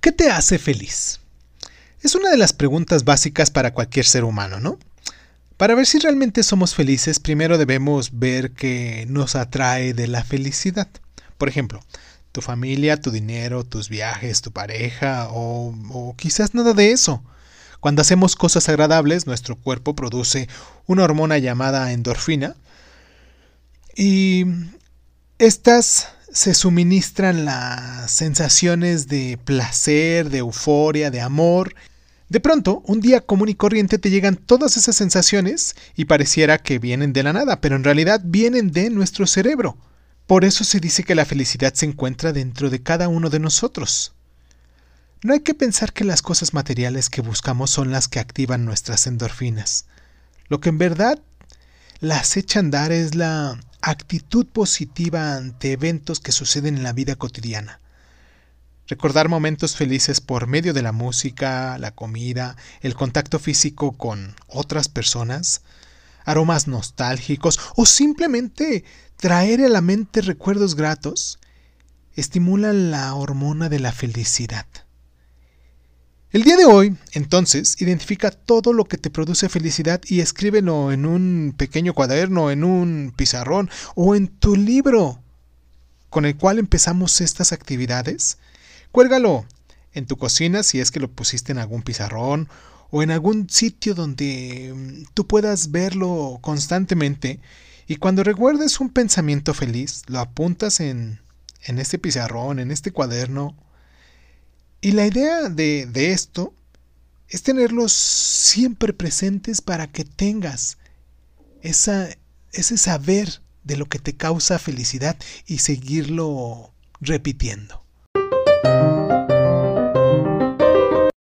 ¿Qué te hace feliz? Es una de las preguntas básicas para cualquier ser humano, ¿no? Para ver si realmente somos felices, primero debemos ver qué nos atrae de la felicidad. Por ejemplo, tu familia, tu dinero, tus viajes, tu pareja o, quizás nada de eso. Cuando hacemos cosas agradables, nuestro cuerpo produce una hormona llamada endorfina y estas se suministran las sensaciones de placer, de euforia, de amor. De pronto, un día común y corriente te llegan todas esas sensaciones y pareciera que vienen de la nada, pero en realidad vienen de nuestro cerebro. Por eso se dice que la felicidad se encuentra dentro de cada uno de nosotros. No hay que pensar que las cosas materiales que buscamos son las que activan nuestras endorfinas. Lo que en verdad las echa a andar es la actitud positiva ante eventos que suceden en la vida cotidiana. Recordar momentos felices por medio de la música, la comida, el contacto físico con otras personas, aromas nostálgicos o simplemente traer a la mente recuerdos gratos, estimulan la hormona de la felicidad. El día de hoy, entonces, identifica todo lo que te produce felicidad y escríbelo en un pequeño cuaderno, en un pizarrón o en tu libro con el cual empezamos estas actividades. Cuélgalo en tu cocina si es que lo pusiste en algún pizarrón o en algún sitio donde mm, tú puedas verlo constantemente y cuando recuerdes un pensamiento feliz, lo apuntas en, en este pizarrón, en este cuaderno y la idea de, de esto es tenerlos siempre presentes para que tengas esa, ese saber de lo que te causa felicidad y seguirlo repitiendo.